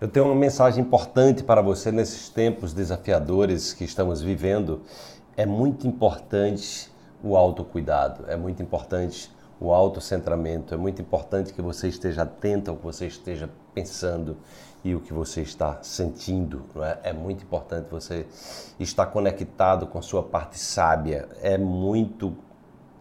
Eu tenho uma mensagem importante para você nesses tempos desafiadores que estamos vivendo. É muito importante o autocuidado, é muito importante o autocentramento, é muito importante que você esteja atento ao que você esteja pensando e o que você está sentindo. É? é muito importante você estar conectado com sua parte sábia. É muito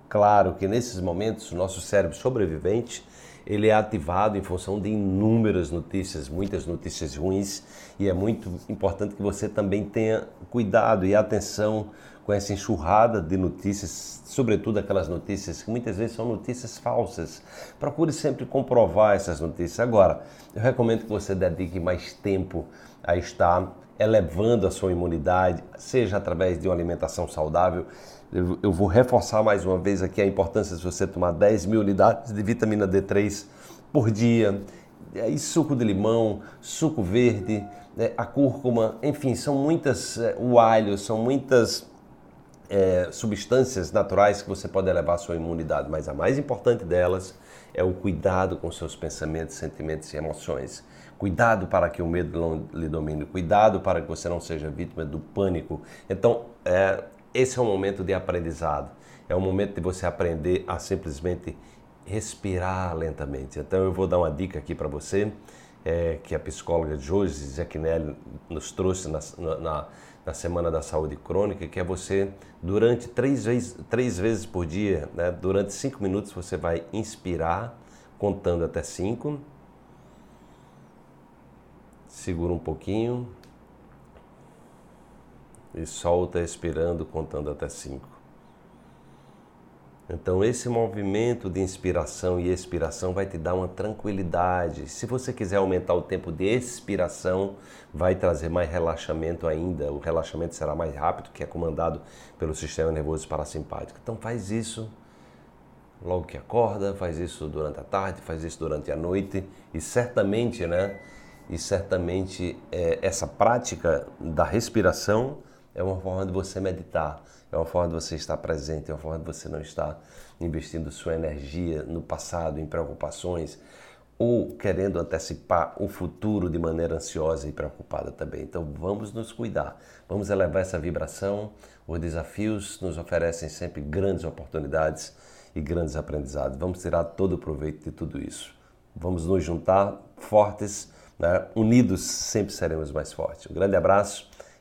claro que nesses momentos o nosso cérebro sobrevivente ele é ativado em função de inúmeras notícias, muitas notícias ruins, e é muito importante que você também tenha cuidado e atenção com essa enxurrada de notícias, sobretudo aquelas notícias que muitas vezes são notícias falsas. Procure sempre comprovar essas notícias. Agora, eu recomendo que você dedique mais tempo a estar elevando a sua imunidade, seja através de uma alimentação saudável. Eu vou reforçar mais uma vez aqui a importância de você tomar 10 mil unidades de vitamina D3 por dia. E suco de limão, suco verde, né, a cúrcuma, enfim, são muitas, é, o alho, são muitas é, substâncias naturais que você pode elevar a sua imunidade, mas a mais importante delas é o cuidado com seus pensamentos, sentimentos e emoções. Cuidado para que o medo não lhe domine, cuidado para que você não seja vítima do pânico. Então, é, esse é um momento de aprendizado, é um momento de você aprender a simplesmente respirar lentamente. Então, eu vou dar uma dica aqui para você, é, que a psicóloga Josi Zecchinelli nos trouxe na, na, na, Semana da Saúde Crônica, que é você, durante três vezes, três vezes por dia, né, durante cinco minutos, você vai inspirar, contando até cinco segura um pouquinho e solta expirando, contando até cinco. Então, esse movimento de inspiração e expiração vai te dar uma tranquilidade. Se você quiser aumentar o tempo de expiração, vai trazer mais relaxamento ainda. O relaxamento será mais rápido, que é comandado pelo sistema nervoso parasimpático. Então, faz isso logo que acorda, faz isso durante a tarde, faz isso durante a noite e certamente, né? E certamente é, essa prática da respiração é uma forma de você meditar, é uma forma de você estar presente, é uma forma de você não estar investindo sua energia no passado, em preocupações, ou querendo antecipar o futuro de maneira ansiosa e preocupada também. Então vamos nos cuidar, vamos elevar essa vibração. Os desafios nos oferecem sempre grandes oportunidades e grandes aprendizados. Vamos tirar todo o proveito de tudo isso. Vamos nos juntar fortes né? Unidos sempre seremos mais fortes. Um grande abraço